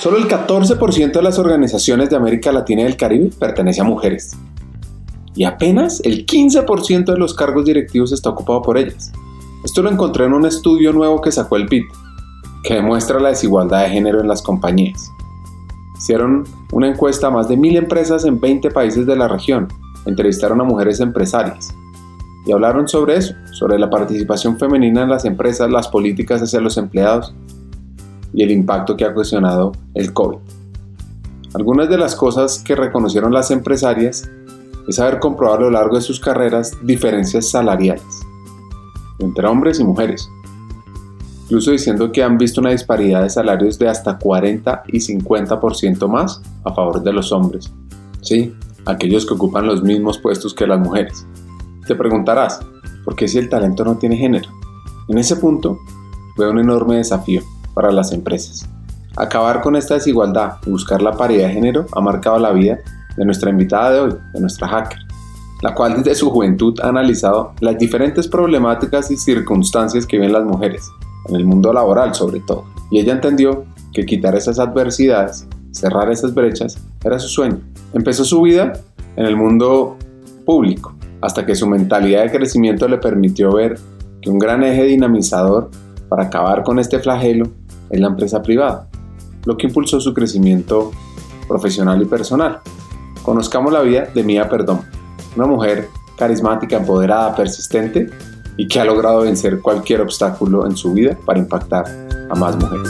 Solo el 14% de las organizaciones de América Latina y del Caribe pertenece a mujeres. Y apenas el 15% de los cargos directivos está ocupado por ellas. Esto lo encontré en un estudio nuevo que sacó el PIT, que demuestra la desigualdad de género en las compañías. Hicieron una encuesta a más de mil empresas en 20 países de la región. Entrevistaron a mujeres empresarias y hablaron sobre eso, sobre la participación femenina en las empresas, las políticas hacia los empleados y el impacto que ha ocasionado el COVID. Algunas de las cosas que reconocieron las empresarias es haber comprobado a lo largo de sus carreras diferencias salariales entre hombres y mujeres, incluso diciendo que han visto una disparidad de salarios de hasta 40 y 50% más a favor de los hombres. Sí, aquellos que ocupan los mismos puestos que las mujeres. Te preguntarás, ¿por qué si el talento no tiene género? En ese punto, veo un enorme desafío para las empresas. Acabar con esta desigualdad y buscar la paridad de género ha marcado la vida de nuestra invitada de hoy, de nuestra hacker, la cual desde su juventud ha analizado las diferentes problemáticas y circunstancias que viven las mujeres, en el mundo laboral sobre todo, y ella entendió que quitar esas adversidades, cerrar esas brechas, era su sueño. Empezó su vida en el mundo público, hasta que su mentalidad de crecimiento le permitió ver que un gran eje dinamizador para acabar con este flagelo es la empresa privada, lo que impulsó su crecimiento profesional y personal. Conozcamos la vida de Mía Perdón, una mujer carismática, empoderada, persistente y que ha logrado vencer cualquier obstáculo en su vida para impactar a más mujeres.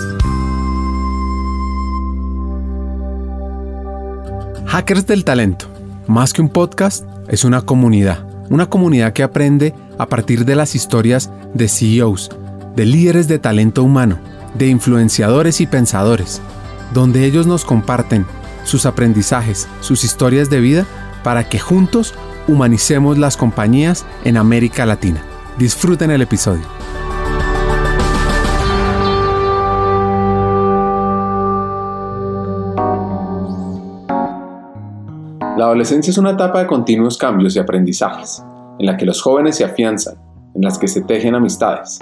Hackers del Talento, más que un podcast, es una comunidad, una comunidad que aprende a partir de las historias de CEOs, de líderes de talento humano, de influenciadores y pensadores, donde ellos nos comparten sus aprendizajes, sus historias de vida, para que juntos humanicemos las compañías en América Latina. Disfruten el episodio. La adolescencia es una etapa de continuos cambios y aprendizajes, en la que los jóvenes se afianzan, en las que se tejen amistades.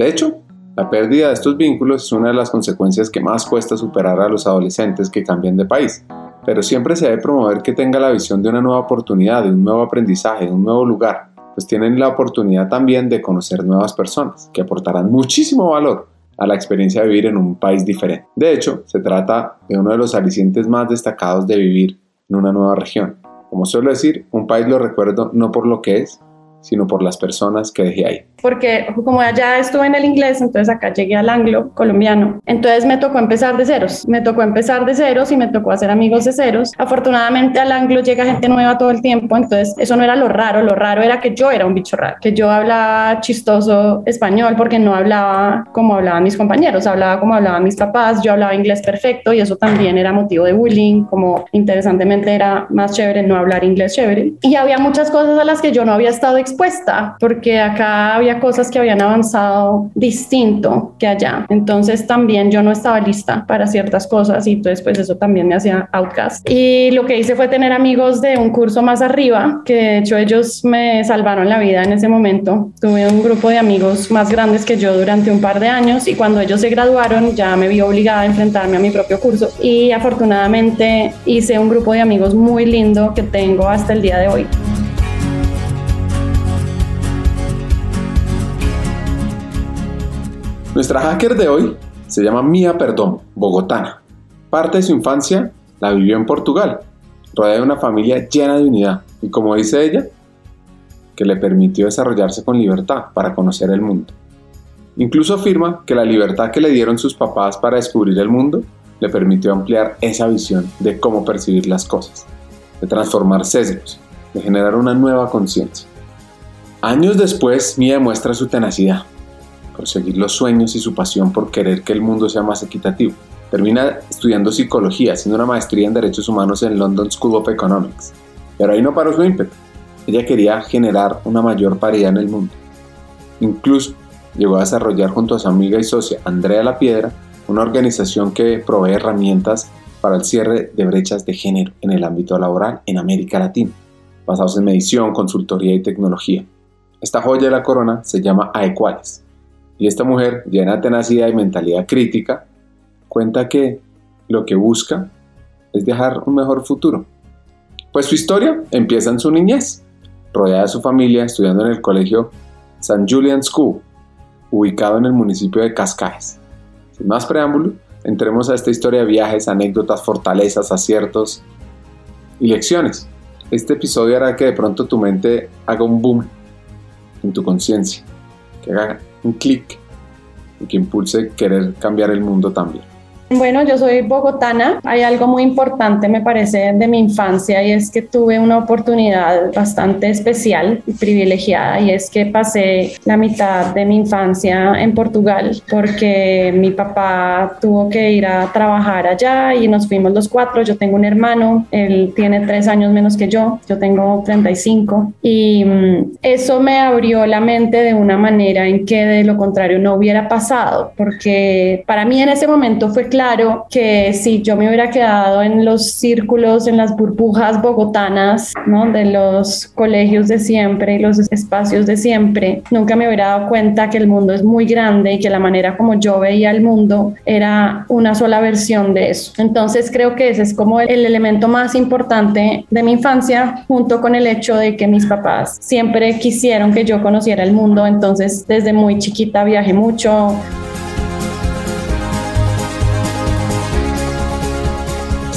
De hecho, la pérdida de estos vínculos es una de las consecuencias que más cuesta superar a los adolescentes que cambian de país, pero siempre se debe promover que tenga la visión de una nueva oportunidad, de un nuevo aprendizaje, de un nuevo lugar, pues tienen la oportunidad también de conocer nuevas personas que aportarán muchísimo valor a la experiencia de vivir en un país diferente. De hecho, se trata de uno de los alicientes más destacados de vivir en una nueva región. Como suelo decir, un país lo recuerdo no por lo que es, sino por las personas que dejé ahí porque como allá estuve en el inglés, entonces acá llegué al anglo colombiano. Entonces me tocó empezar de ceros, me tocó empezar de ceros y me tocó hacer amigos de ceros. Afortunadamente al anglo llega gente nueva todo el tiempo, entonces eso no era lo raro, lo raro era que yo era un bicho raro, que yo hablaba chistoso español porque no hablaba como hablaban mis compañeros, hablaba como hablaban mis papás, yo hablaba inglés perfecto y eso también era motivo de bullying, como interesantemente era más chévere no hablar inglés chévere. Y había muchas cosas a las que yo no había estado expuesta, porque acá había cosas que habían avanzado distinto que allá. Entonces también yo no estaba lista para ciertas cosas y entonces pues eso también me hacía outcast. Y lo que hice fue tener amigos de un curso más arriba, que de hecho ellos me salvaron la vida en ese momento. Tuve un grupo de amigos más grandes que yo durante un par de años y cuando ellos se graduaron ya me vi obligada a enfrentarme a mi propio curso y afortunadamente hice un grupo de amigos muy lindo que tengo hasta el día de hoy. Nuestra hacker de hoy se llama Mía Perdón, bogotana. Parte de su infancia la vivió en Portugal, rodeada de una familia llena de unidad y como dice ella, que le permitió desarrollarse con libertad para conocer el mundo. Incluso afirma que la libertad que le dieron sus papás para descubrir el mundo le permitió ampliar esa visión de cómo percibir las cosas, de transformar sesgos, de generar una nueva conciencia. Años después, Mía demuestra su tenacidad, seguir los sueños y su pasión por querer que el mundo sea más equitativo. Termina estudiando psicología, haciendo una maestría en derechos humanos en London School of Economics. Pero ahí no paró su ímpetu. Ella quería generar una mayor paridad en el mundo. Incluso llegó a desarrollar junto a su amiga y socia Andrea La Piedra una organización que provee herramientas para el cierre de brechas de género en el ámbito laboral en América Latina, basados en medición, consultoría y tecnología. Esta joya de la corona se llama AEQuales y esta mujer, llena de tenacidad y mentalidad crítica, cuenta que lo que busca es dejar un mejor futuro. Pues su historia empieza en su niñez, rodeada de su familia, estudiando en el colegio St. Julian School, ubicado en el municipio de Cascais. Sin más preámbulo, entremos a esta historia de viajes, anécdotas, fortalezas, aciertos y lecciones. Este episodio hará que de pronto tu mente haga un boom en tu conciencia, que haga un clic y que impulse querer cambiar el mundo también. Bueno, yo soy bogotana. Hay algo muy importante, me parece, de mi infancia y es que tuve una oportunidad bastante especial y privilegiada y es que pasé la mitad de mi infancia en Portugal porque mi papá tuvo que ir a trabajar allá y nos fuimos los cuatro. Yo tengo un hermano, él tiene tres años menos que yo, yo tengo 35 y mm, eso me abrió la mente de una manera en que de lo contrario no hubiera pasado porque para mí en ese momento fue claro claro que si yo me hubiera quedado en los círculos, en las burbujas bogotanas, ¿no? De los colegios de siempre y los espacios de siempre, nunca me hubiera dado cuenta que el mundo es muy grande y que la manera como yo veía el mundo era una sola versión de eso. Entonces creo que ese es como el elemento más importante de mi infancia, junto con el hecho de que mis papás siempre quisieron que yo conociera el mundo, entonces desde muy chiquita viajé mucho.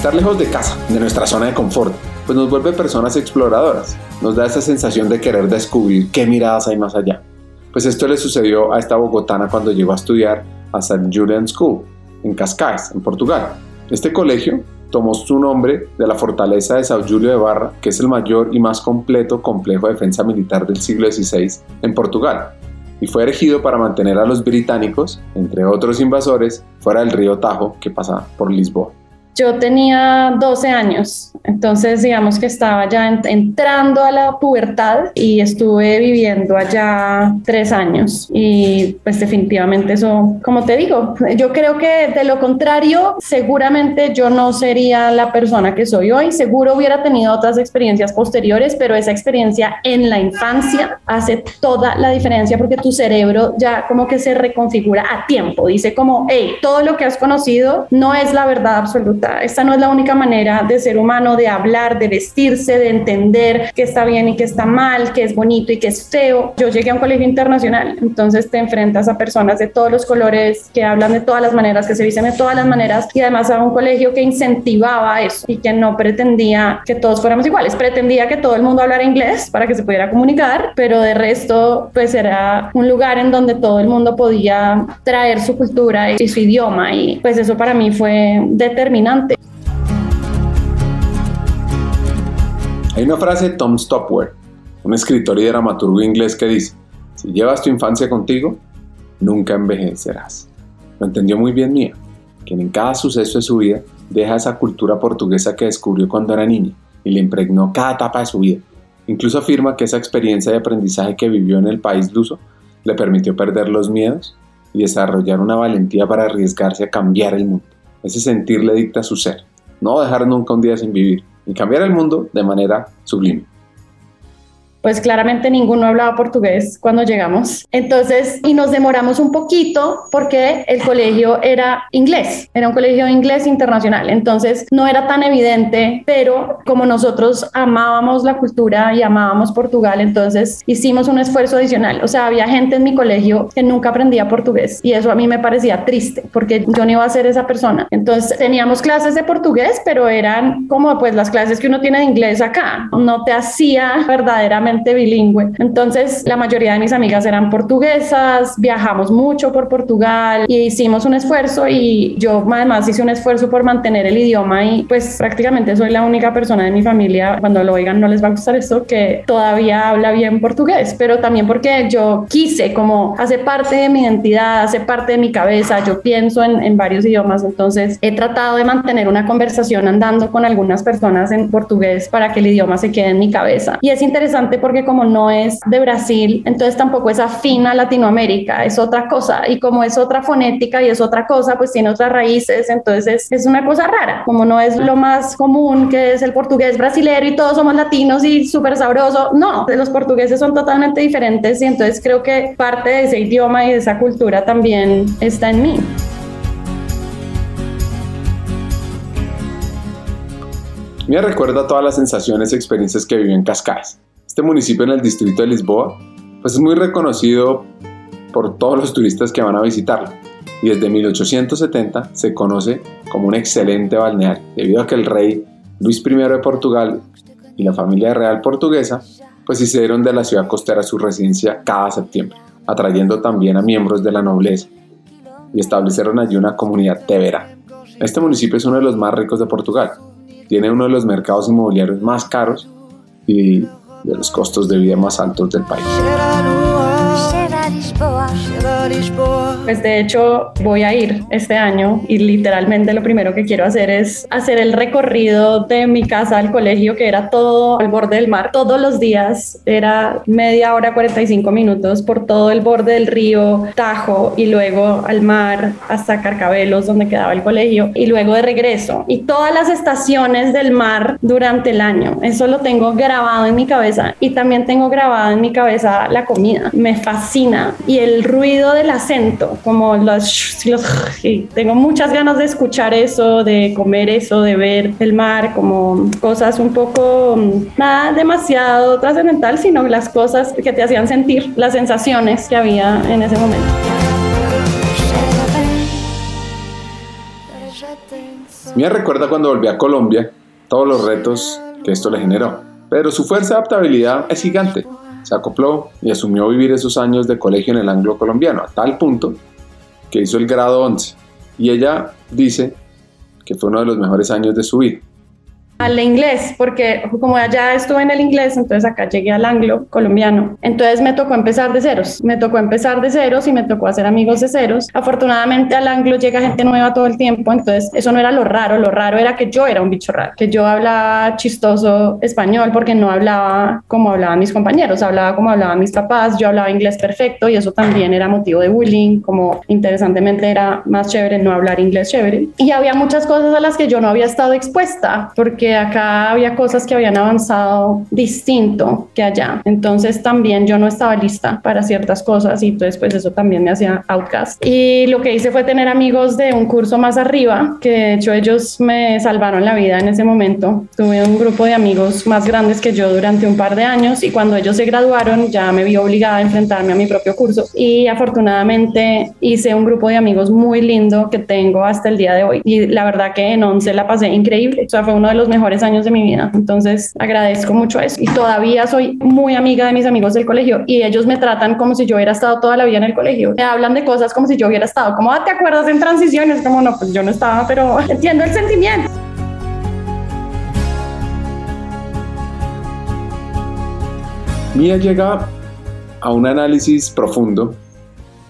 Estar lejos de casa, de nuestra zona de confort, pues nos vuelve personas exploradoras, nos da esa sensación de querer descubrir qué miradas hay más allá. Pues esto le sucedió a esta bogotana cuando llegó a estudiar a St. Julian School, en Cascais, en Portugal. Este colegio tomó su nombre de la fortaleza de São Julio de Barra, que es el mayor y más completo complejo de defensa militar del siglo XVI en Portugal, y fue erigido para mantener a los británicos, entre otros invasores, fuera del río Tajo que pasa por Lisboa. Yo tenía 12 años, entonces digamos que estaba ya entrando a la pubertad y estuve viviendo allá tres años y pues definitivamente eso, como te digo, yo creo que de lo contrario, seguramente yo no sería la persona que soy hoy, seguro hubiera tenido otras experiencias posteriores, pero esa experiencia en la infancia hace toda la diferencia porque tu cerebro ya como que se reconfigura a tiempo, dice como, hey, todo lo que has conocido no es la verdad absoluta esta no es la única manera de ser humano, de hablar, de vestirse, de entender qué está bien y qué está mal, qué es bonito y qué es feo. Yo llegué a un colegio internacional, entonces te enfrentas a personas de todos los colores, que hablan de todas las maneras, que se visten de todas las maneras y además a un colegio que incentivaba eso y que no pretendía que todos fuéramos iguales, pretendía que todo el mundo hablara inglés para que se pudiera comunicar, pero de resto pues era un lugar en donde todo el mundo podía traer su cultura y su idioma y pues eso para mí fue determinante hay una frase de Tom Stopwell, un escritor y dramaturgo inglés que dice, si llevas tu infancia contigo, nunca envejecerás. Lo entendió muy bien Mía, quien en cada suceso de su vida deja esa cultura portuguesa que descubrió cuando era niña y le impregnó cada etapa de su vida. Incluso afirma que esa experiencia de aprendizaje que vivió en el país luso le permitió perder los miedos y desarrollar una valentía para arriesgarse a cambiar el mundo. Ese sentir le dicta su ser, no dejar nunca un día sin vivir y cambiar el mundo de manera sublime pues claramente ninguno hablaba portugués cuando llegamos. Entonces, y nos demoramos un poquito porque el colegio era inglés, era un colegio inglés internacional. Entonces, no era tan evidente, pero como nosotros amábamos la cultura y amábamos Portugal, entonces hicimos un esfuerzo adicional. O sea, había gente en mi colegio que nunca aprendía portugués y eso a mí me parecía triste porque yo no iba a ser esa persona. Entonces, teníamos clases de portugués, pero eran como pues las clases que uno tiene de inglés acá. No te hacía verdaderamente bilingüe. Entonces, la mayoría de mis amigas eran portuguesas, viajamos mucho por Portugal y hicimos un esfuerzo y yo además hice un esfuerzo por mantener el idioma y pues prácticamente soy la única persona de mi familia, cuando lo oigan no les va a gustar esto, que todavía habla bien portugués, pero también porque yo quise como hace parte de mi identidad, hace parte de mi cabeza, yo pienso en, en varios idiomas, entonces he tratado de mantener una conversación andando con algunas personas en portugués para que el idioma se quede en mi cabeza. Y es interesante porque como no es de Brasil, entonces tampoco es afín a Latinoamérica, es otra cosa. Y como es otra fonética y es otra cosa, pues tiene otras raíces, entonces es, una cosa rara. Como no es lo más común que es el portugués brasilero y todos somos latinos y súper sabroso, no, los portugueses son totalmente diferentes y entonces creo que parte de ese idioma y de esa cultura también está en mí. Me recuerda todas las sensaciones y experiencias que vivió en Cascais. Este municipio en el distrito de Lisboa pues es muy reconocido por todos los turistas que van a visitarlo y desde 1870 se conoce como un excelente balneario debido a que el rey Luis I de Portugal y la familia real portuguesa pues hicieron de la ciudad costera su residencia cada septiembre, atrayendo también a miembros de la nobleza y establecieron allí una comunidad de verano. Este municipio es uno de los más ricos de Portugal tiene uno de los mercados inmobiliarios más caros y de los costos de vida más altos del país. Pues de hecho voy a ir este año y literalmente lo primero que quiero hacer es hacer el recorrido de mi casa al colegio que era todo al borde del mar. Todos los días era media hora, 45 minutos por todo el borde del río Tajo y luego al mar hasta Carcabelos donde quedaba el colegio y luego de regreso. Y todas las estaciones del mar durante el año. Eso lo tengo grabado en mi cabeza y también tengo grabado en mi cabeza la comida. Me fascina y el ruido del acento, como los, los tengo muchas ganas de escuchar eso, de comer eso, de ver el mar, como cosas un poco, nada demasiado trascendental, sino las cosas que te hacían sentir, las sensaciones que había en ese momento. Me recuerda cuando volví a Colombia todos los retos que esto le generó, pero su fuerza de adaptabilidad es gigante se acopló y asumió vivir esos años de colegio en el anglo colombiano, a tal punto que hizo el grado 11. Y ella dice que fue uno de los mejores años de su vida al inglés, porque como allá estuve en el inglés, entonces acá llegué al anglo colombiano. Entonces me tocó empezar de ceros, me tocó empezar de ceros y me tocó hacer amigos de ceros. Afortunadamente al anglo llega gente nueva todo el tiempo, entonces eso no era lo raro, lo raro era que yo era un bicho raro, que yo hablaba chistoso español porque no hablaba como hablaban mis compañeros, hablaba como hablaban mis papás, yo hablaba inglés perfecto y eso también era motivo de bullying, como interesantemente era más chévere no hablar inglés chévere. Y había muchas cosas a las que yo no había estado expuesta porque acá había cosas que habían avanzado distinto que allá. Entonces también yo no estaba lista para ciertas cosas y entonces pues eso también me hacía outcast. Y lo que hice fue tener amigos de un curso más arriba, que de hecho ellos me salvaron la vida en ese momento. Tuve un grupo de amigos más grandes que yo durante un par de años y cuando ellos se graduaron ya me vi obligada a enfrentarme a mi propio curso y afortunadamente hice un grupo de amigos muy lindo que tengo hasta el día de hoy y la verdad que en 11 la pasé increíble. O sea, fue uno de los mejores años de mi vida. Entonces agradezco mucho eso. Y todavía soy muy amiga de mis amigos del colegio y ellos me tratan como si yo hubiera estado toda la vida en el colegio. Me hablan de cosas como si yo hubiera estado. Como, ah, ¿te acuerdas en transiciones? Como, no, pues yo no estaba, pero entiendo el sentimiento. Mía llega a un análisis profundo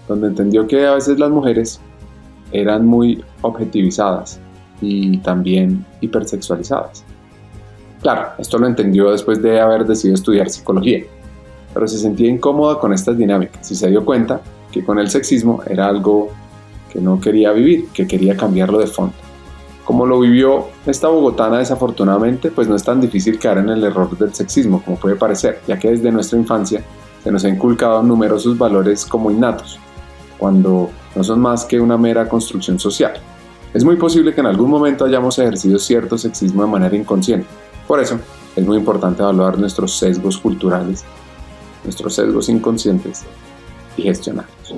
donde entendió que a veces las mujeres eran muy objetivizadas y también hipersexualizadas. Claro, esto lo entendió después de haber decidido estudiar psicología, pero se sentía incómoda con estas dinámicas y se dio cuenta que con el sexismo era algo que no quería vivir, que quería cambiarlo de fondo. Como lo vivió esta bogotana desafortunadamente, pues no es tan difícil caer en el error del sexismo como puede parecer, ya que desde nuestra infancia se nos ha inculcado numerosos valores como innatos, cuando no son más que una mera construcción social. Es muy posible que en algún momento hayamos ejercido cierto sexismo de manera inconsciente. Por eso, es muy importante evaluar nuestros sesgos culturales, nuestros sesgos inconscientes y gestionarlos.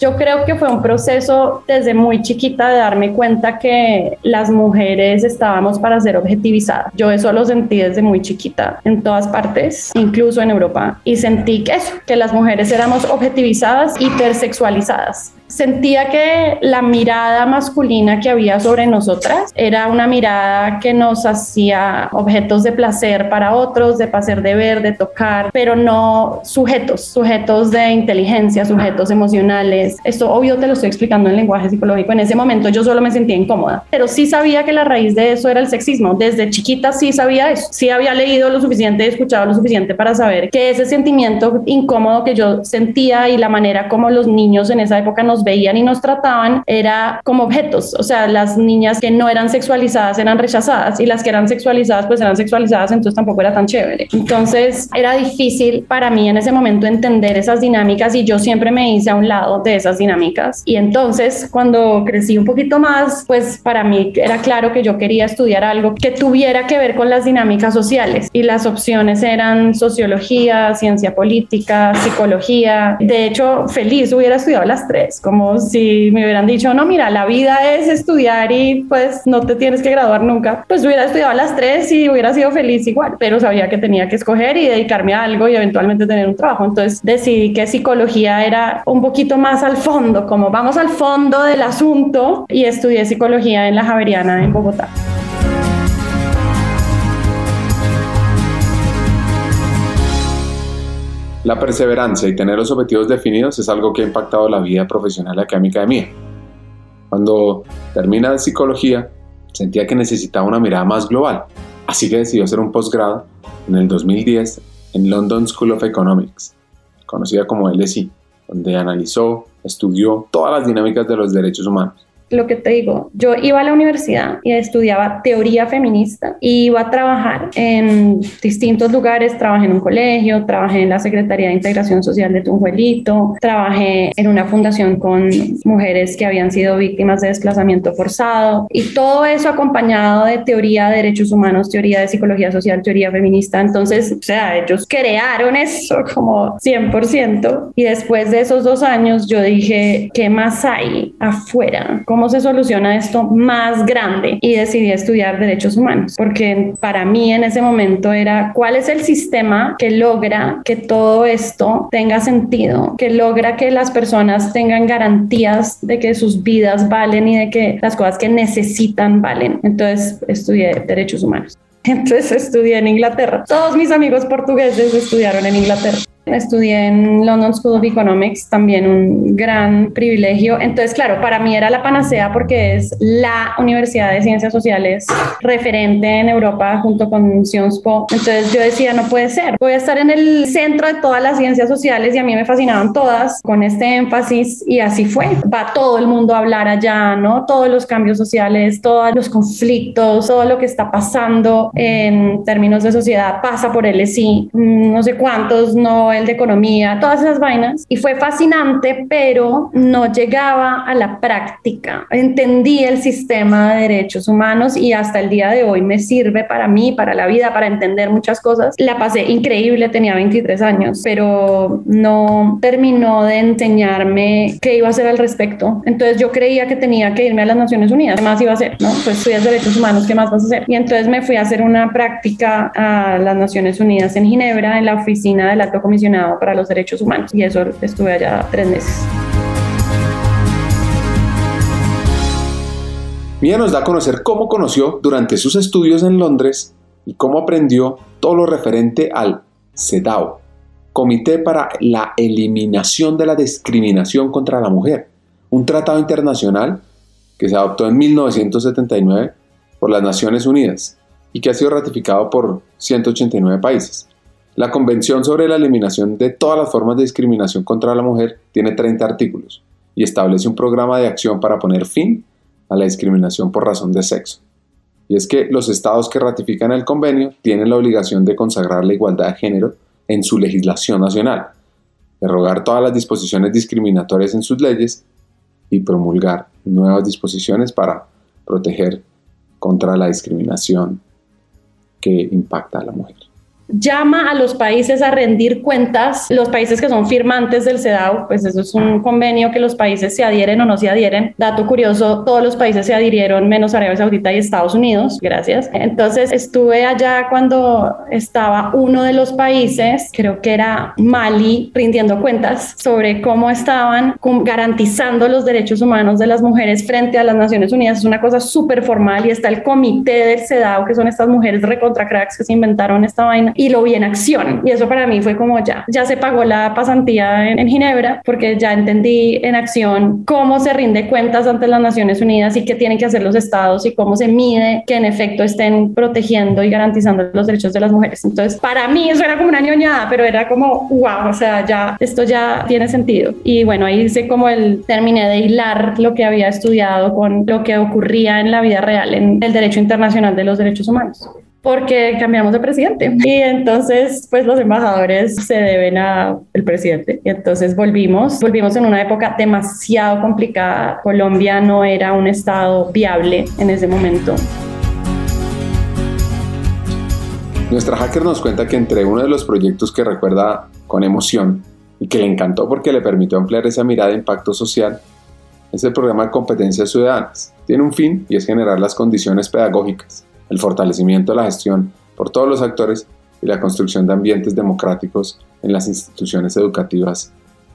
Yo creo que fue un proceso desde muy chiquita de darme cuenta que las mujeres estábamos para ser objetivizadas. Yo eso lo sentí desde muy chiquita en todas partes, incluso en Europa, y sentí que eso, que las mujeres éramos objetivizadas, hipersexualizadas sentía que la mirada masculina que había sobre nosotras era una mirada que nos hacía objetos de placer para otros, de placer de ver, de tocar, pero no sujetos, sujetos de inteligencia, sujetos emocionales. Esto obvio te lo estoy explicando en lenguaje psicológico. En ese momento yo solo me sentía incómoda, pero sí sabía que la raíz de eso era el sexismo. Desde chiquita sí sabía eso. Sí había leído lo suficiente, escuchado lo suficiente para saber que ese sentimiento incómodo que yo sentía y la manera como los niños en esa época nos nos veían y nos trataban era como objetos, o sea, las niñas que no eran sexualizadas eran rechazadas y las que eran sexualizadas pues eran sexualizadas, entonces tampoco era tan chévere. Entonces era difícil para mí en ese momento entender esas dinámicas y yo siempre me hice a un lado de esas dinámicas. Y entonces cuando crecí un poquito más, pues para mí era claro que yo quería estudiar algo que tuviera que ver con las dinámicas sociales y las opciones eran sociología, ciencia política, psicología. De hecho, feliz hubiera estudiado las tres, como si me hubieran dicho, no, mira, la vida es estudiar y pues no te tienes que graduar nunca. Pues hubiera estudiado las tres y hubiera sido feliz igual, pero sabía que tenía que escoger y dedicarme a algo y eventualmente tener un trabajo. Entonces decidí que psicología era un poquito más al fondo, como vamos al fondo del asunto y estudié psicología en la Javeriana en Bogotá. La perseverancia y tener los objetivos definidos es algo que ha impactado la vida profesional y académica de mí. Cuando termina de psicología, sentía que necesitaba una mirada más global, así que decidí hacer un posgrado en el 2010 en London School of Economics, conocida como LSE, donde analizó, estudió todas las dinámicas de los derechos humanos lo que te digo, yo iba a la universidad y estudiaba teoría feminista y iba a trabajar en distintos lugares, trabajé en un colegio, trabajé en la Secretaría de Integración Social de Tunjuelito, trabajé en una fundación con mujeres que habían sido víctimas de desplazamiento forzado y todo eso acompañado de teoría de derechos humanos, teoría de psicología social, teoría feminista. Entonces, o sea, ellos crearon eso como 100% y después de esos dos años yo dije, ¿qué más hay afuera? Cómo se soluciona esto más grande y decidí estudiar derechos humanos, porque para mí en ese momento era cuál es el sistema que logra que todo esto tenga sentido, que logra que las personas tengan garantías de que sus vidas valen y de que las cosas que necesitan valen. Entonces estudié derechos humanos. Entonces estudié en Inglaterra. Todos mis amigos portugueses estudiaron en Inglaterra. Estudié en London School of Economics, también un gran privilegio. Entonces, claro, para mí era la panacea porque es la Universidad de Ciencias Sociales referente en Europa junto con Sciences Po. Entonces yo decía, no puede ser, voy a estar en el centro de todas las ciencias sociales y a mí me fascinaban todas con este énfasis y así fue. Va todo el mundo a hablar allá, ¿no? Todos los cambios sociales, todos los conflictos, todo lo que está pasando en términos de sociedad pasa por LSI. No sé cuántos no de economía, todas esas vainas. Y fue fascinante, pero no llegaba a la práctica. Entendí el sistema de derechos humanos y hasta el día de hoy me sirve para mí, para la vida, para entender muchas cosas. La pasé increíble, tenía 23 años, pero no terminó de enseñarme qué iba a hacer al respecto. Entonces yo creía que tenía que irme a las Naciones Unidas. ¿Qué más iba a hacer? ¿no? Pues estudias derechos humanos, ¿qué más vas a hacer? Y entonces me fui a hacer una práctica a las Naciones Unidas en Ginebra, en la oficina del Alto Comisionado para los Derechos Humanos y eso estuve allá tres meses. Mía nos da a conocer cómo conoció durante sus estudios en Londres y cómo aprendió todo lo referente al CEDAW, Comité para la Eliminación de la Discriminación contra la Mujer, un tratado internacional que se adoptó en 1979 por las Naciones Unidas y que ha sido ratificado por 189 países. La Convención sobre la Eliminación de todas las formas de discriminación contra la mujer tiene 30 artículos y establece un programa de acción para poner fin a la discriminación por razón de sexo. Y es que los estados que ratifican el convenio tienen la obligación de consagrar la igualdad de género en su legislación nacional, derogar todas las disposiciones discriminatorias en sus leyes y promulgar nuevas disposiciones para proteger contra la discriminación que impacta a la mujer llama a los países a rendir cuentas, los países que son firmantes del CEDAW, pues eso es un convenio que los países se adhieren o no se adhieren. Dato curioso, todos los países se adhirieron menos Arabia Saudita y Estados Unidos, gracias. Entonces estuve allá cuando estaba uno de los países, creo que era Mali, rindiendo cuentas sobre cómo estaban garantizando los derechos humanos de las mujeres frente a las Naciones Unidas. Es una cosa súper formal y está el comité del CEDAW, que son estas mujeres recontra cracks que se inventaron esta vaina y lo vi en acción. Y eso para mí fue como ya, ya se pagó la pasantía en, en Ginebra porque ya entendí en acción cómo se rinde cuentas ante las Naciones Unidas y qué tienen que hacer los estados y cómo se mide que en efecto estén protegiendo y garantizando los derechos de las mujeres. Entonces, para mí eso era como una ñoñada, pero era como, wow, o sea, ya, esto ya tiene sentido. Y bueno, ahí hice como el, terminé de hilar lo que había estudiado con lo que ocurría en la vida real en el derecho internacional de los derechos humanos porque cambiamos de presidente y entonces pues los embajadores se deben al presidente y entonces volvimos, volvimos en una época demasiado complicada. Colombia no era un estado viable en ese momento. Nuestra hacker nos cuenta que entre uno de los proyectos que recuerda con emoción y que le encantó porque le permitió ampliar esa mirada de impacto social es el programa de competencias ciudadanas. Tiene un fin y es generar las condiciones pedagógicas el fortalecimiento de la gestión por todos los actores y la construcción de ambientes democráticos en las instituciones educativas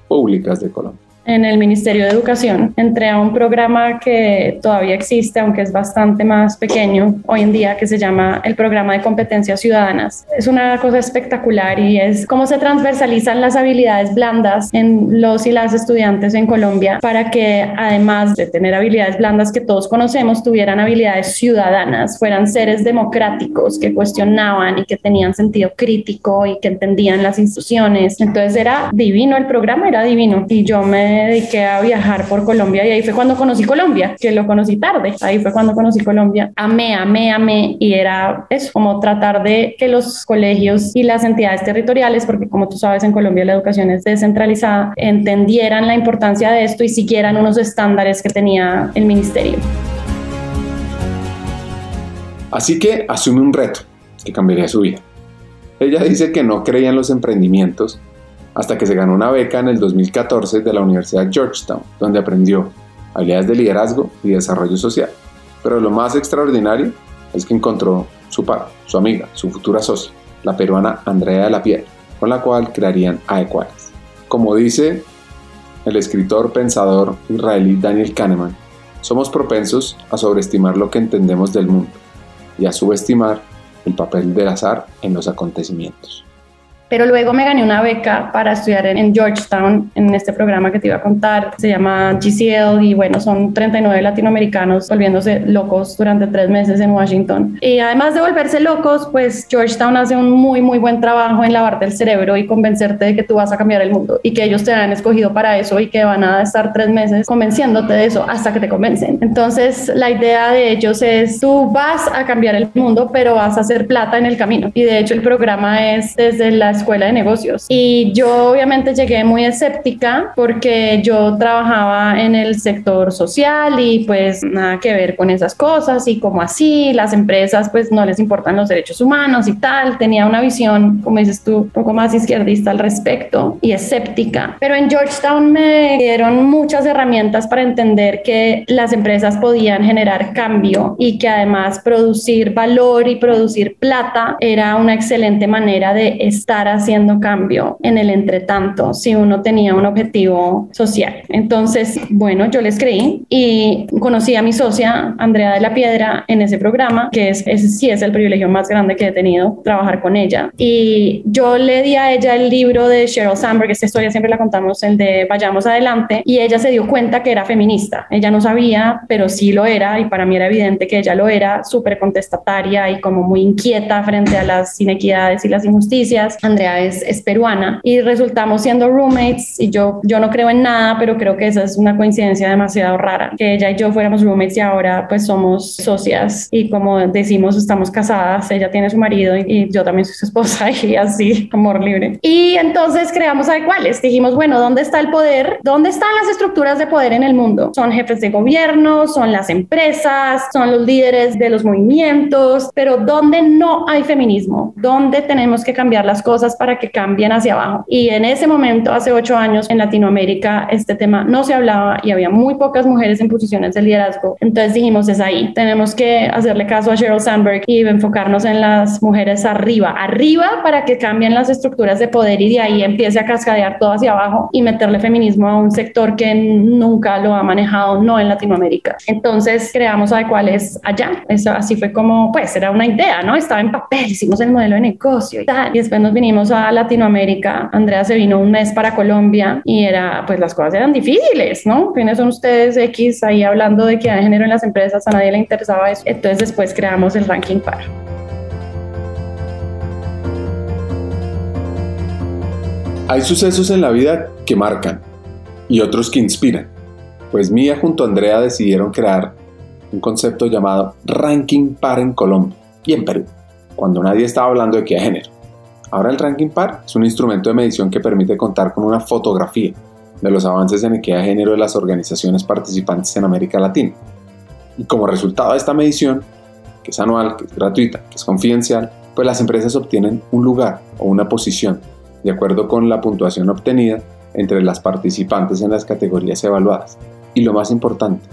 públicas de Colombia en el Ministerio de Educación. Entré a un programa que todavía existe, aunque es bastante más pequeño hoy en día, que se llama el Programa de Competencias Ciudadanas. Es una cosa espectacular y es cómo se transversalizan las habilidades blandas en los y las estudiantes en Colombia para que además de tener habilidades blandas que todos conocemos, tuvieran habilidades ciudadanas, fueran seres democráticos que cuestionaban y que tenían sentido crítico y que entendían las instituciones. Entonces era divino el programa, era divino y yo me dediqué a viajar por Colombia y ahí fue cuando conocí Colombia, que lo conocí tarde. Ahí fue cuando conocí Colombia. Amé, amé, amé y era eso, como tratar de que los colegios y las entidades territoriales, porque como tú sabes en Colombia la educación es descentralizada, entendieran la importancia de esto y siguieran unos estándares que tenía el ministerio. Así que asume un reto que cambiaría su vida. Ella dice que no creía en los emprendimientos hasta que se ganó una beca en el 2014 de la Universidad Georgetown, donde aprendió habilidades de liderazgo y desarrollo social. Pero lo más extraordinario es que encontró su par, su amiga, su futura socia, la peruana Andrea de la Piedra, con la cual crearían Aequales. Como dice el escritor pensador israelí Daniel Kahneman, somos propensos a sobreestimar lo que entendemos del mundo y a subestimar el papel del azar en los acontecimientos. Pero luego me gané una beca para estudiar en, Georgetown, en este programa que te iba a contar. Se llama GCL y bueno, son 39 latinoamericanos volviéndose locos durante tres meses en Washington. Y además de volverse locos, pues Georgetown hace un muy, muy buen trabajo en lavarte el cerebro y convencerte de que tú vas a cambiar el mundo y que ellos te han escogido para eso y que van a estar tres meses convenciéndote de eso hasta que te convencen. Entonces, la idea de ellos es, tú vas a cambiar el mundo, pero vas a hacer plata en el camino. Y de hecho, el programa es desde las escuela de negocios. Y yo obviamente llegué muy escéptica porque yo trabajaba en el sector social y pues nada que ver con esas cosas y como así, las empresas pues no les importan los derechos humanos y tal. Tenía una visión, como dices tú, un poco más izquierdista al respecto y escéptica. Pero en Georgetown me dieron muchas herramientas para entender que las empresas podían generar cambio y que además producir valor y producir plata era una excelente manera de estar haciendo cambio en el entretanto si uno tenía un objetivo social. Entonces, bueno, yo les creí y conocí a mi socia Andrea de la Piedra en ese programa, que es, ese sí es el privilegio más grande que he tenido, trabajar con ella. Y yo le di a ella el libro de Sheryl Sandberg, esta historia siempre la contamos, el de Vayamos Adelante, y ella se dio cuenta que era feminista. Ella no sabía, pero sí lo era, y para mí era evidente que ella lo era, súper contestataria y como muy inquieta frente a las inequidades y las injusticias. Andrea es, peruana y resultamos siendo roommates y yo, yo no creo en nada, pero creo que esa es una coincidencia demasiado rara, que ella y yo fuéramos roommates y ahora pues somos socias y como decimos estamos casadas, ella tiene su marido y, yo también soy su esposa y así, amor libre. Y entonces creamos cuáles dijimos, bueno, ¿dónde está el poder? ¿Dónde están las estructuras de poder en el mundo? Son jefes de gobierno, son las empresas, son los líderes de los movimientos, pero ¿dónde no hay feminismo? ¿Dónde tenemos que cambiar las cosas cosas para que cambien hacia abajo. Y en ese momento, hace ocho años, en Latinoamérica, este tema no se hablaba y había muy pocas mujeres en posiciones de liderazgo. Entonces dijimos, es ahí, tenemos que hacerle caso a Sheryl Sandberg y enfocarnos en las mujeres arriba, arriba para que cambien las estructuras de poder y de ahí empiece a cascadear todo hacia abajo y meterle feminismo a un sector que nunca lo ha manejado, no en Latinoamérica. Entonces creamos Adecuales allá. Eso así fue como, pues era una idea, ¿no? Estaba en papel, hicimos el modelo de negocio y tal. Y después nos vinimos a Latinoamérica. Andrea se vino un mes para Colombia y era, pues las cosas eran difíciles, ¿no? ¿Quiénes son ustedes X ahí hablando de que hay género en las empresas? A nadie le interesaba eso. Entonces después creamos el ranking para. Hay sucesos en la vida que marcan y otros que inspiran. Pues Mía junto a Andrea decidieron crear un concepto llamado Ranking Par en Colombia y en Perú, cuando nadie estaba hablando de de género. Ahora el Ranking Par es un instrumento de medición que permite contar con una fotografía de los avances en equidad de género de las organizaciones participantes en América Latina. Y como resultado de esta medición, que es anual, que es gratuita, que es confidencial, pues las empresas obtienen un lugar o una posición de acuerdo con la puntuación obtenida entre las participantes en las categorías evaluadas. Y lo más importante,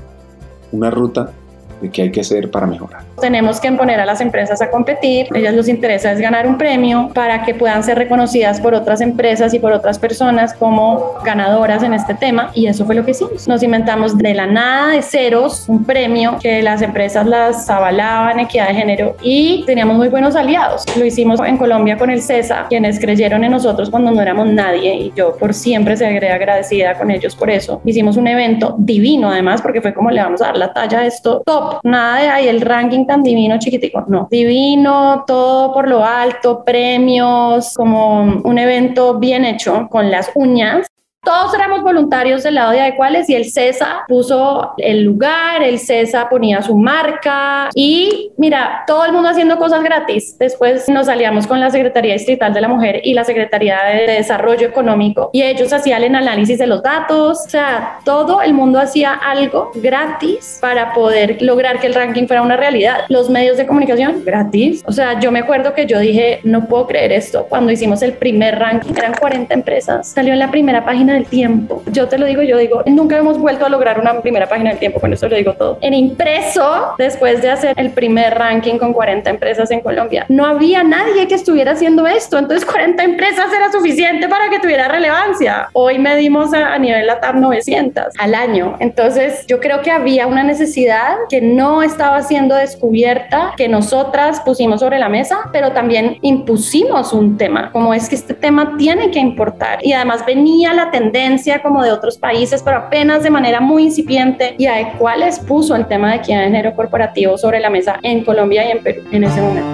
una ruta de qué hay que hacer para mejorar. Tenemos que poner a las empresas a competir, a ellas les interesa es ganar un premio para que puedan ser reconocidas por otras empresas y por otras personas como ganadoras en este tema y eso fue lo que hicimos. Nos inventamos de la nada, de ceros, un premio que las empresas las avalaban, equidad de género y teníamos muy buenos aliados. Lo hicimos en Colombia con el CESA, quienes creyeron en nosotros cuando no éramos nadie y yo por siempre seré agradecida con ellos por eso. Hicimos un evento divino además porque fue como le vamos a dar la talla a esto top nada de ahí el ranking tan divino chiquitico, no, divino, todo por lo alto, premios, como un evento bien hecho con las uñas todos éramos voluntarios del lado de Adecuales y el CESA puso el lugar, el CESA ponía su marca y mira, todo el mundo haciendo cosas gratis. Después nos aliamos con la Secretaría Distrital de la Mujer y la Secretaría de Desarrollo Económico y ellos hacían el análisis de los datos. O sea, todo el mundo hacía algo gratis para poder lograr que el ranking fuera una realidad. Los medios de comunicación gratis. O sea, yo me acuerdo que yo dije, no puedo creer esto. Cuando hicimos el primer ranking, eran 40 empresas. Salió en la primera página del tiempo. Yo te lo digo, yo digo, nunca hemos vuelto a lograr una primera página del tiempo, con eso lo digo todo. En impreso, después de hacer el primer ranking con 40 empresas en Colombia, no había nadie que estuviera haciendo esto, entonces 40 empresas era suficiente para que tuviera relevancia. Hoy medimos a, a nivel LATAM 900 al año, entonces yo creo que había una necesidad que no estaba siendo descubierta, que nosotras pusimos sobre la mesa, pero también impusimos un tema, como es que este tema tiene que importar y además venía la tendencia como de otros países, pero apenas de manera muy incipiente y a cuáles puso el tema de equidad de género corporativo sobre la mesa en Colombia y en Perú en ese momento.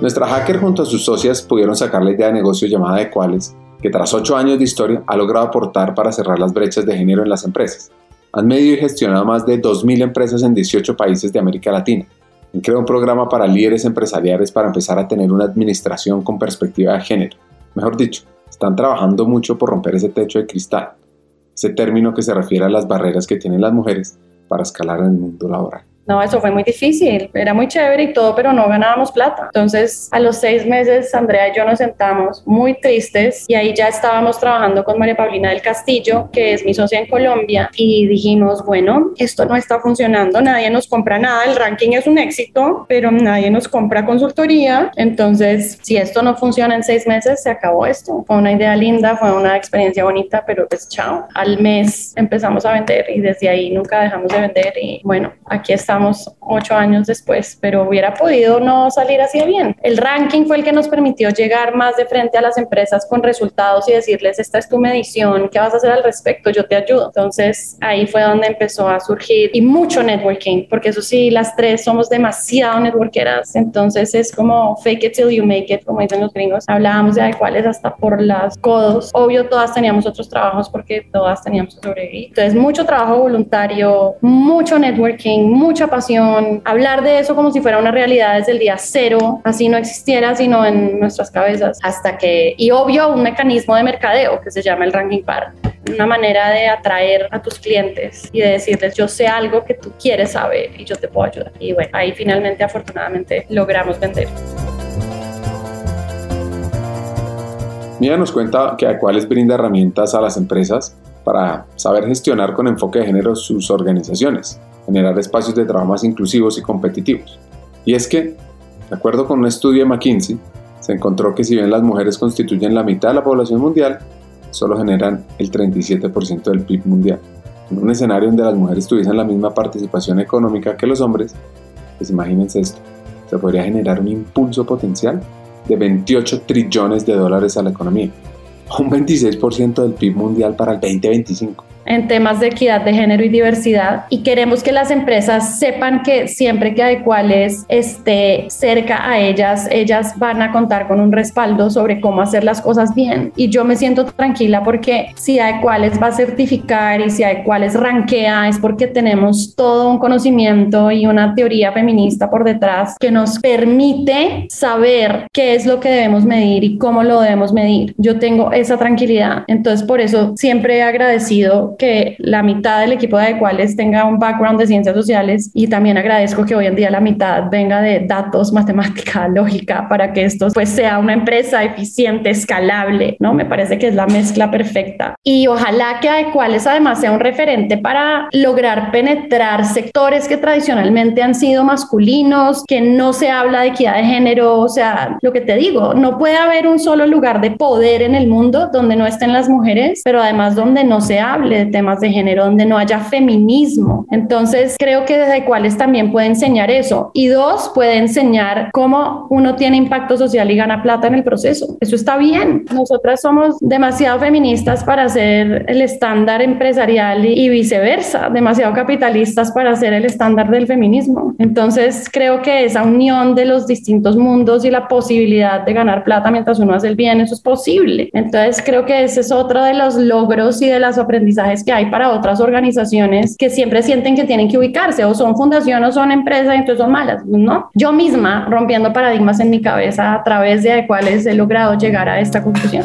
Nuestra hacker junto a sus socias pudieron sacar la idea de negocio llamada de que tras ocho años de historia ha logrado aportar para cerrar las brechas de género en las empresas. Han medido y gestionado más de 2.000 empresas en 18 países de América Latina Creo un programa para líderes empresariales para empezar a tener una administración con perspectiva de género. Mejor dicho, están trabajando mucho por romper ese techo de cristal, ese término que se refiere a las barreras que tienen las mujeres para escalar en el mundo laboral. No, eso fue muy difícil, era muy chévere y todo, pero no ganábamos plata. Entonces, a los seis meses, Andrea y yo nos sentamos muy tristes y ahí ya estábamos trabajando con María Paulina del Castillo, que es mi socia en Colombia, y dijimos, bueno, esto no está funcionando, nadie nos compra nada, el ranking es un éxito, pero nadie nos compra consultoría. Entonces, si esto no funciona en seis meses, se acabó esto. Fue una idea linda, fue una experiencia bonita, pero pues chao. Al mes empezamos a vender y desde ahí nunca dejamos de vender y bueno, aquí estamos ocho años después, pero hubiera podido no salir así de bien. El ranking fue el que nos permitió llegar más de frente a las empresas con resultados y decirles, esta es tu medición, ¿qué vas a hacer al respecto? Yo te ayudo. Entonces ahí fue donde empezó a surgir y mucho networking, porque eso sí, las tres somos demasiado networkeras, entonces es como fake it till you make it, como dicen los gringos. Hablábamos de cuáles hasta por las codos. Obvio, todas teníamos otros trabajos porque todas teníamos que sobrevivir. Entonces, mucho trabajo voluntario, mucho networking, mucha pasión, hablar de eso como si fuera una realidad desde el día cero, así no existiera, sino en nuestras cabezas, hasta que, y obvio, un mecanismo de mercadeo que se llama el ranking par. una manera de atraer a tus clientes y de decirles yo sé algo que tú quieres saber y yo te puedo ayudar. Y bueno, ahí finalmente afortunadamente logramos vender. Mía nos cuenta que Adecuales brinda herramientas a las empresas para saber gestionar con enfoque de género sus organizaciones, generar espacios de trabajo más inclusivos y competitivos. Y es que, de acuerdo con un estudio de McKinsey, se encontró que si bien las mujeres constituyen la mitad de la población mundial, solo generan el 37% del PIB mundial. En un escenario donde las mujeres tuviesen la misma participación económica que los hombres, pues imagínense esto, se podría generar un impulso potencial de 28 trillones de dólares a la economía, un 26% del PIB mundial para el 2025 en temas de equidad de género y diversidad y queremos que las empresas sepan que siempre que Adecuales esté cerca a ellas, ellas van a contar con un respaldo sobre cómo hacer las cosas bien y yo me siento tranquila porque si Adecuales va a certificar y si Adecuales rankea es porque tenemos todo un conocimiento y una teoría feminista por detrás que nos permite saber qué es lo que debemos medir y cómo lo debemos medir. Yo tengo esa tranquilidad, entonces por eso siempre he agradecido que la mitad del equipo de Adecuales tenga un background de ciencias sociales y también agradezco que hoy en día la mitad venga de datos, matemática, lógica, para que esto pues sea una empresa eficiente, escalable, ¿no? Me parece que es la mezcla perfecta. Y ojalá que Adecuales además sea un referente para lograr penetrar sectores que tradicionalmente han sido masculinos, que no se habla de equidad de género, o sea, lo que te digo, no puede haber un solo lugar de poder en el mundo donde no estén las mujeres, pero además donde no se hable temas de género, donde no haya feminismo. Entonces, creo que desde cuáles también puede enseñar eso. Y dos, puede enseñar cómo uno tiene impacto social y gana plata en el proceso. Eso está bien. Nosotras somos demasiado feministas para ser el estándar empresarial y viceversa, demasiado capitalistas para ser el estándar del feminismo. Entonces, creo que esa unión de los distintos mundos y la posibilidad de ganar plata mientras uno hace el bien, eso es posible. Entonces, creo que ese es otro de los logros y de los aprendizajes que hay para otras organizaciones que siempre sienten que tienen que ubicarse o son fundación o son empresa entonces son malas, ¿no? Yo misma rompiendo paradigmas en mi cabeza a través de cuáles he logrado llegar a esta conclusión.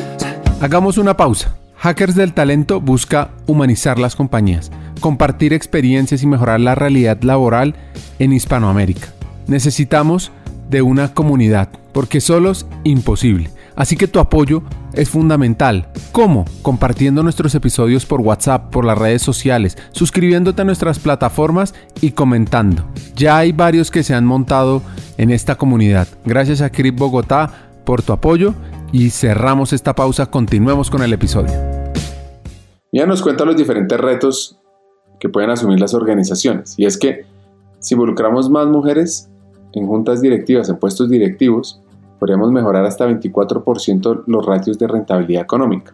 Hagamos una pausa. Hackers del Talento busca humanizar las compañías, compartir experiencias y mejorar la realidad laboral en Hispanoamérica. Necesitamos de una comunidad, porque solos imposible. Así que tu apoyo es fundamental. ¿Cómo? Compartiendo nuestros episodios por WhatsApp, por las redes sociales, suscribiéndote a nuestras plataformas y comentando. Ya hay varios que se han montado en esta comunidad. Gracias a Crip Bogotá por tu apoyo y cerramos esta pausa. Continuemos con el episodio. Ya nos cuenta los diferentes retos que pueden asumir las organizaciones. Y es que si involucramos más mujeres en juntas directivas, en puestos directivos, podríamos mejorar hasta 24% los ratios de rentabilidad económica.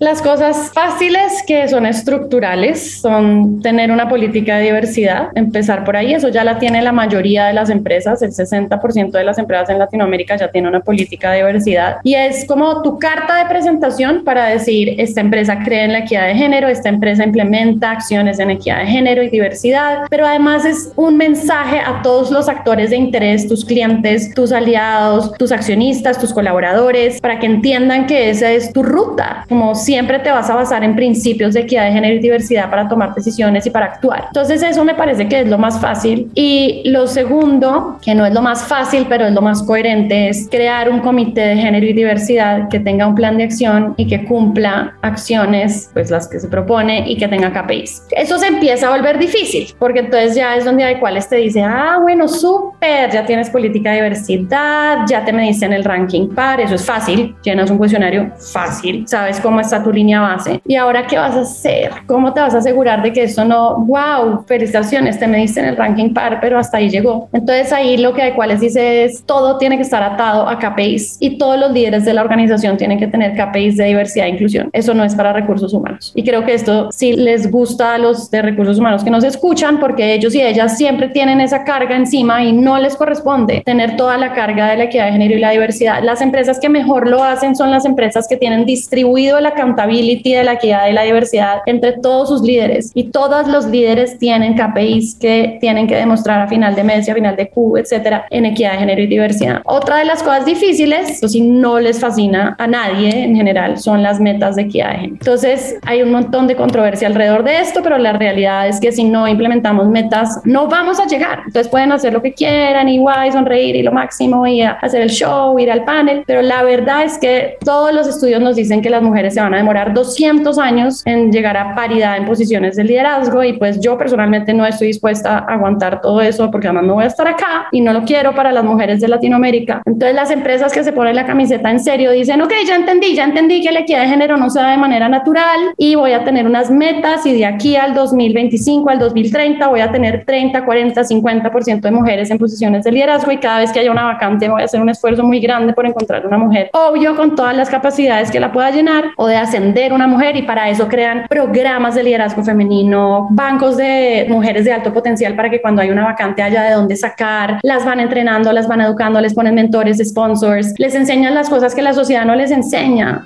Las cosas fáciles que son estructurales son tener una política de diversidad, empezar por ahí, eso ya la tiene la mayoría de las empresas, el 60% de las empresas en Latinoamérica ya tiene una política de diversidad. Y es como tu carta de presentación para decir, esta empresa cree en la equidad de género, esta empresa implementa acciones en equidad de género y diversidad, pero además es un mensaje a todos los actores de interés, tus clientes, tus aliados, tus accionistas, tus colaboradores, para que entiendan que esa es tu ruta, como si siempre te vas a basar en principios de equidad de género y diversidad para tomar decisiones y para actuar. Entonces eso me parece que es lo más fácil. Y lo segundo, que no es lo más fácil, pero es lo más coherente, es crear un comité de género y diversidad que tenga un plan de acción y que cumpla acciones, pues las que se propone y que tenga KPIs. Eso se empieza a volver difícil, porque entonces ya es donde hay cuales te dice, ah, bueno, súper, ya tienes política de diversidad, ya te mediste en el ranking par, eso es fácil, llenas un cuestionario fácil, sabes cómo está tu línea base. ¿Y ahora qué vas a hacer? ¿Cómo te vas a asegurar de que esto no, wow, felicitaciones, te mediste en el ranking par, pero hasta ahí llegó? Entonces ahí lo que les dice es, todo tiene que estar atado a KPIs y todos los líderes de la organización tienen que tener KPIs de diversidad e inclusión. Eso no es para recursos humanos. Y creo que esto sí les gusta a los de recursos humanos que nos escuchan porque ellos y ellas siempre tienen esa carga encima y no les corresponde tener toda la carga de la equidad de género y la diversidad. Las empresas que mejor lo hacen son las empresas que tienen distribuido account accountability de la equidad y la diversidad entre todos sus líderes y todos los líderes tienen KPIs que tienen que demostrar a final de mes y a final de Q, etcétera, en equidad de género y diversidad. Otra de las cosas difíciles, eso sí no les fascina a nadie en general, son las metas de equidad de género. Entonces, hay un montón de controversia alrededor de esto, pero la realidad es que si no implementamos metas, no vamos a llegar. Entonces, pueden hacer lo que quieran, igual, sonreír y lo máximo, y hacer el show, ir al panel, pero la verdad es que todos los estudios nos dicen que las mujeres se van a demorar 200 años en llegar a paridad en posiciones de liderazgo y pues yo personalmente no estoy dispuesta a aguantar todo eso porque además no voy a estar acá y no lo quiero para las mujeres de Latinoamérica. Entonces las empresas que se ponen la camiseta en serio dicen, ok, ya entendí, ya entendí que la equidad de género no se da de manera natural y voy a tener unas metas y de aquí al 2025, al 2030 voy a tener 30, 40, 50% de mujeres en posiciones de liderazgo y cada vez que haya una vacante voy a hacer un esfuerzo muy grande por encontrar una mujer, obvio con todas las capacidades que la pueda llenar o de ascender una mujer y para eso crean programas de liderazgo femenino, bancos de mujeres de alto potencial para que cuando hay una vacante haya de dónde sacar, las van entrenando, las van educando, les ponen mentores, sponsors, les enseñan las cosas que la sociedad no les enseña.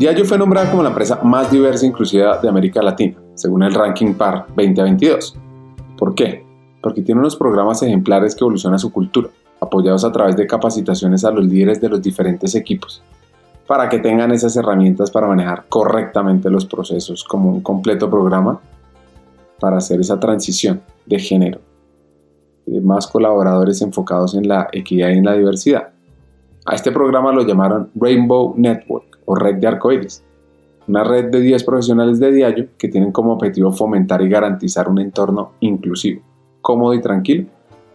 Diageo fue nombrada como la empresa más diversa e inclusiva de América Latina, según el ranking PAR 2022. ¿Por qué? Porque tiene unos programas ejemplares que evolucionan su cultura, apoyados a través de capacitaciones a los líderes de los diferentes equipos, para que tengan esas herramientas para manejar correctamente los procesos como un completo programa para hacer esa transición de género, de más colaboradores enfocados en la equidad y en la diversidad. A este programa lo llamaron Rainbow Network o Red de Arcoiris, una red de 10 profesionales de Diallo que tienen como objetivo fomentar y garantizar un entorno inclusivo, cómodo y tranquilo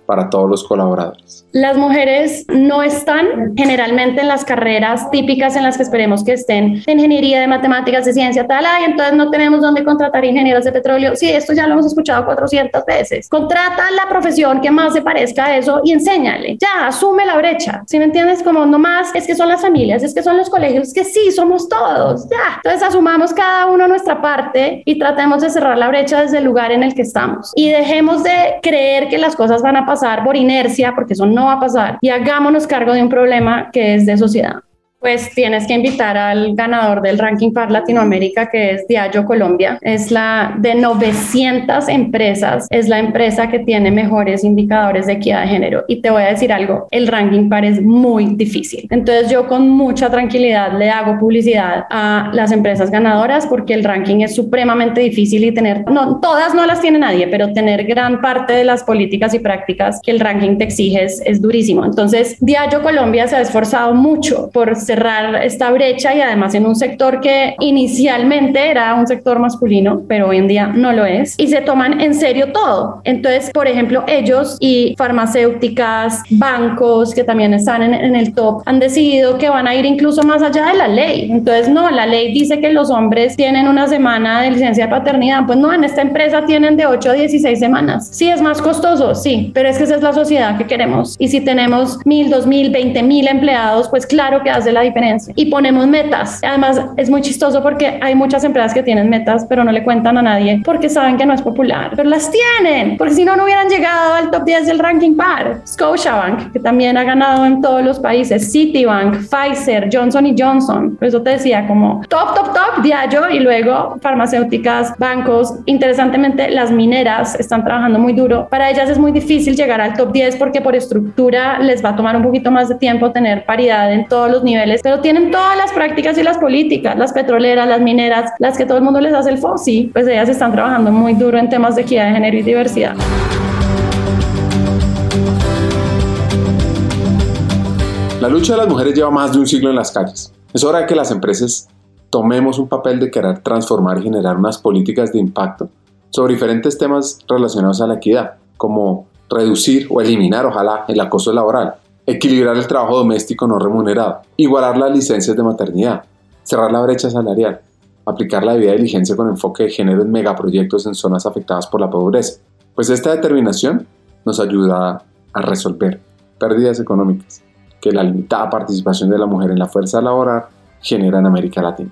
para todos los colaboradores. Las mujeres no están generalmente en las carreras típicas en las que esperemos que estén, de ingeniería, de matemáticas, de ciencia, tal, y entonces no tenemos dónde contratar ingenieros de petróleo. Sí, esto ya lo hemos escuchado 400 veces. Contrata la profesión que más se parezca a eso y enséñale. Ya, asume la brecha. Si me entiendes, como no más, es que son las familias, es que son los colegios, es que sí, somos todos. Ya. Entonces asumamos cada uno nuestra parte y tratemos de cerrar la brecha desde el lugar en el que estamos. Y dejemos de creer que las cosas van a pasar pasar por inercia, porque eso no va a pasar, y hagámonos cargo de un problema que es de sociedad pues tienes que invitar al ganador del ranking par Latinoamérica, que es Diageo Colombia. Es la de 900 empresas, es la empresa que tiene mejores indicadores de equidad de género. Y te voy a decir algo, el ranking par es muy difícil. Entonces yo con mucha tranquilidad le hago publicidad a las empresas ganadoras porque el ranking es supremamente difícil y tener, no, todas no las tiene nadie, pero tener gran parte de las políticas y prácticas que el ranking te exige es, es durísimo. Entonces Diageo Colombia se ha esforzado mucho por cerrar esta brecha y además en un sector que inicialmente era un sector masculino, pero hoy en día no lo es, y se toman en serio todo. Entonces, por ejemplo, ellos y farmacéuticas, bancos que también están en, en el top, han decidido que van a ir incluso más allá de la ley. Entonces, no, la ley dice que los hombres tienen una semana de licencia de paternidad, pues no, en esta empresa tienen de 8 a 16 semanas. Sí, es más costoso, sí, pero es que esa es la sociedad que queremos. Y si tenemos mil, dos mil, veinte mil empleados, pues claro que hace la diferencia. Y ponemos metas. Además, es muy chistoso porque hay muchas empresas que tienen metas, pero no le cuentan a nadie porque saben que no es popular. Pero las tienen, porque si no, no hubieran llegado al top 10 del ranking par. Scotiabank, que también ha ganado en todos los países. Citibank, Pfizer, Johnson Johnson. Por eso te decía como top, top, top, Diageo y luego farmacéuticas, bancos. Interesantemente, las mineras están trabajando muy duro. Para ellas es muy difícil llegar al top 10 porque por estructura les va a tomar un poquito más de tiempo tener paridad en todos los niveles pero tienen todas las prácticas y las políticas, las petroleras, las mineras, las que todo el mundo les hace el FOSI, pues ellas están trabajando muy duro en temas de equidad de género y diversidad. La lucha de las mujeres lleva más de un siglo en las calles. Es hora de que las empresas tomemos un papel de querer transformar y generar unas políticas de impacto sobre diferentes temas relacionados a la equidad, como reducir o eliminar, ojalá, el acoso laboral, equilibrar el trabajo doméstico no remunerado, igualar las licencias de maternidad, cerrar la brecha salarial, aplicar la debida diligencia con enfoque de género en megaproyectos en zonas afectadas por la pobreza. Pues esta determinación nos ayuda a resolver pérdidas económicas que la limitada participación de la mujer en la fuerza laboral genera en América Latina.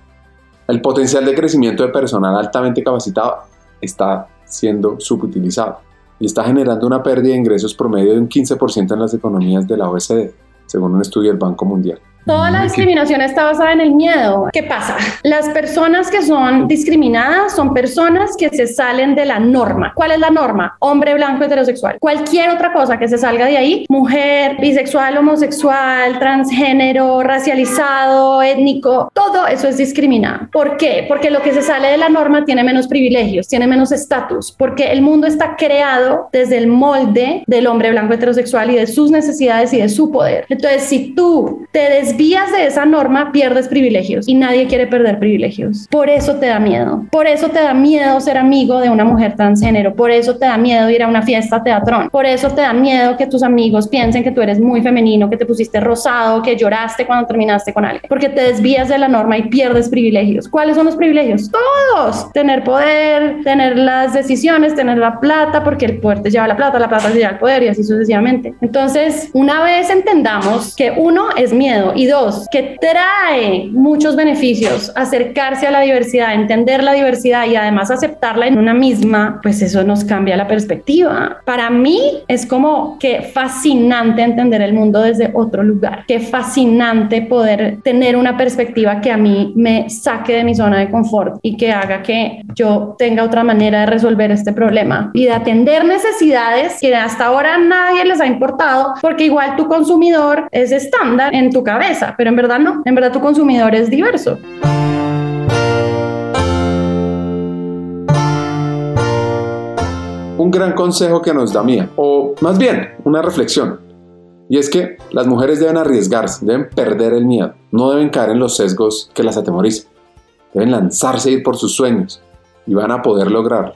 El potencial de crecimiento de personal altamente capacitado está siendo subutilizado. Y está generando una pérdida de ingresos promedio de un 15% en las economías de la OECD, según un estudio del Banco Mundial. Toda la discriminación está basada en el miedo. ¿Qué pasa? Las personas que son discriminadas son personas que se salen de la norma. ¿Cuál es la norma? Hombre blanco heterosexual. Cualquier otra cosa que se salga de ahí, mujer, bisexual, homosexual, transgénero, racializado, étnico, todo eso es discriminado. ¿Por qué? Porque lo que se sale de la norma tiene menos privilegios, tiene menos estatus, porque el mundo está creado desde el molde del hombre blanco heterosexual y de sus necesidades y de su poder. Entonces, si tú te des vías de esa norma, pierdes privilegios y nadie quiere perder privilegios. Por eso te da miedo. Por eso te da miedo ser amigo de una mujer transgénero. Por eso te da miedo ir a una fiesta teatrón. Por eso te da miedo que tus amigos piensen que tú eres muy femenino, que te pusiste rosado, que lloraste cuando terminaste con alguien. Porque te desvías de la norma y pierdes privilegios. ¿Cuáles son los privilegios? Todos. Tener poder, tener las decisiones, tener la plata, porque el poder te lleva la plata, la plata te lleva el poder y así sucesivamente. Entonces, una vez entendamos que uno es miedo y que trae muchos beneficios acercarse a la diversidad, entender la diversidad y además aceptarla en una misma, pues eso nos cambia la perspectiva. Para mí es como que fascinante entender el mundo desde otro lugar, que fascinante poder tener una perspectiva que a mí me saque de mi zona de confort y que haga que yo tenga otra manera de resolver este problema y de atender necesidades que hasta ahora nadie les ha importado porque igual tu consumidor es estándar en tu cabeza pero en verdad no, en verdad tu consumidor es diverso. Un gran consejo que nos da Mía, o más bien una reflexión, y es que las mujeres deben arriesgarse, deben perder el miedo, no deben caer en los sesgos que las atemorizan, deben lanzarse a ir por sus sueños y van a poder lograrlo,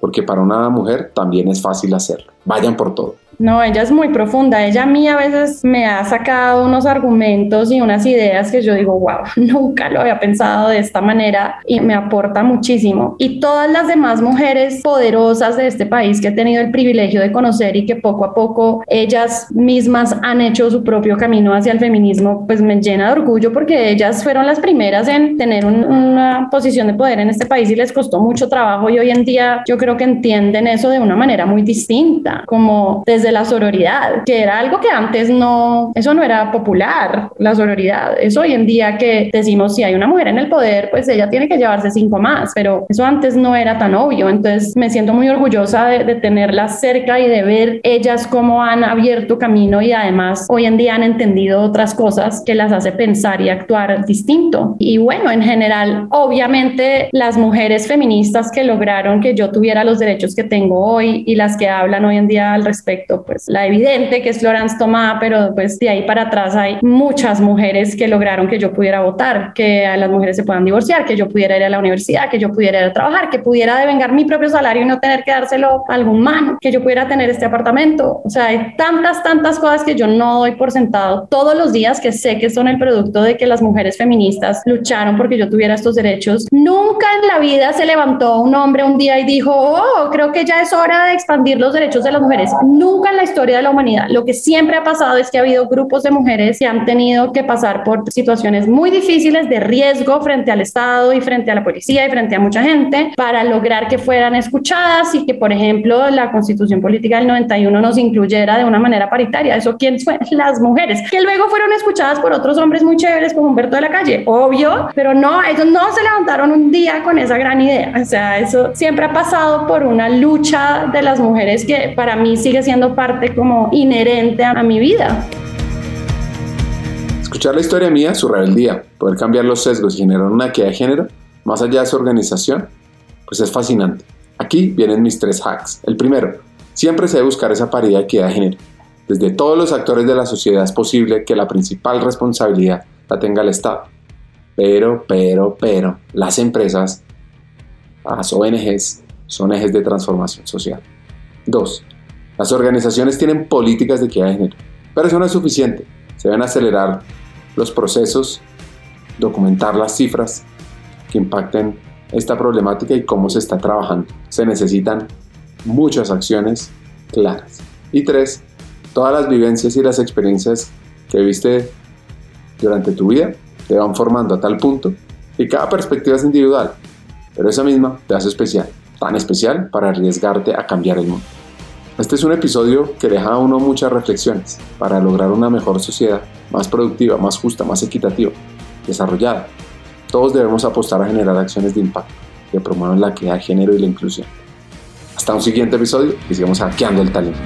porque para una mujer también es fácil hacerlo. Vayan por todo. No, ella es muy profunda. Ella a mí a veces me ha sacado unos argumentos y unas ideas que yo digo, wow, nunca lo había pensado de esta manera y me aporta muchísimo. Y todas las demás mujeres poderosas de este país que he tenido el privilegio de conocer y que poco a poco ellas mismas han hecho su propio camino hacia el feminismo, pues me llena de orgullo porque ellas fueron las primeras en tener una posición de poder en este país y les costó mucho trabajo y hoy en día yo creo que entienden eso de una manera muy distinta, como desde la sororidad, que era algo que antes no, eso no era popular, la sororidad. Eso hoy en día que decimos si hay una mujer en el poder, pues ella tiene que llevarse cinco más, pero eso antes no era tan obvio. Entonces me siento muy orgullosa de, de tenerlas cerca y de ver ellas cómo han abierto camino y además hoy en día han entendido otras cosas que las hace pensar y actuar distinto. Y bueno, en general, obviamente las mujeres feministas que lograron que yo tuviera los derechos que tengo hoy y las que hablan hoy en día al respecto, pues la evidente que es Florence Tomá, pero pues de ahí para atrás hay muchas mujeres que lograron que yo pudiera votar, que las mujeres se puedan divorciar, que yo pudiera ir a la universidad, que yo pudiera ir a trabajar, que pudiera devengar mi propio salario y no tener que dárselo a algún man, que yo pudiera tener este apartamento. O sea, hay tantas, tantas cosas que yo no doy por sentado todos los días que sé que son el producto de que las mujeres feministas lucharon porque yo tuviera estos derechos. Nunca en la vida se levantó un hombre un día y dijo, oh, creo que ya es hora de expandir los derechos de las mujeres. Nunca en la historia de la humanidad. Lo que siempre ha pasado es que ha habido grupos de mujeres que han tenido que pasar por situaciones muy difíciles de riesgo frente al Estado y frente a la policía y frente a mucha gente para lograr que fueran escuchadas y que, por ejemplo, la constitución política del 91 nos incluyera de una manera paritaria. ¿Eso quién fue? Las mujeres, que luego fueron escuchadas por otros hombres muy chéveres como Humberto de la Calle, obvio, pero no, ellos no se levantaron un día con esa gran idea. O sea, eso siempre ha pasado por una lucha de las mujeres que para mí sigue siendo parte como inherente a, mi vida. Escuchar la historia mía, su rebeldía, poder cambiar los sesgos y generar una equidad de género, más allá de su organización, pues es fascinante. Aquí vienen mis tres hacks. El primero, siempre se debe buscar esa paridad de equidad de género. Desde todos los actores de la sociedad es posible que la principal responsabilidad la tenga el Estado. Pero, pero, pero, las empresas, las ONGs, son ejes de transformación social. Dos, las organizaciones tienen políticas de equidad de género, pero eso no es suficiente. Se deben acelerar los procesos, documentar las cifras que impacten esta problemática y cómo se está trabajando. Se necesitan muchas acciones claras. Y tres, todas las vivencias y las experiencias que viste durante tu vida te van formando a tal punto y cada perspectiva es individual, pero esa misma te hace especial, tan especial para arriesgarte a cambiar el mundo. Este es un episodio que deja a uno muchas reflexiones para lograr una mejor sociedad, más productiva, más justa, más equitativa, desarrollada. Todos debemos apostar a generar acciones de impacto que promuevan la equidad de género y la inclusión. Hasta un siguiente episodio y sigamos hackeando el talento.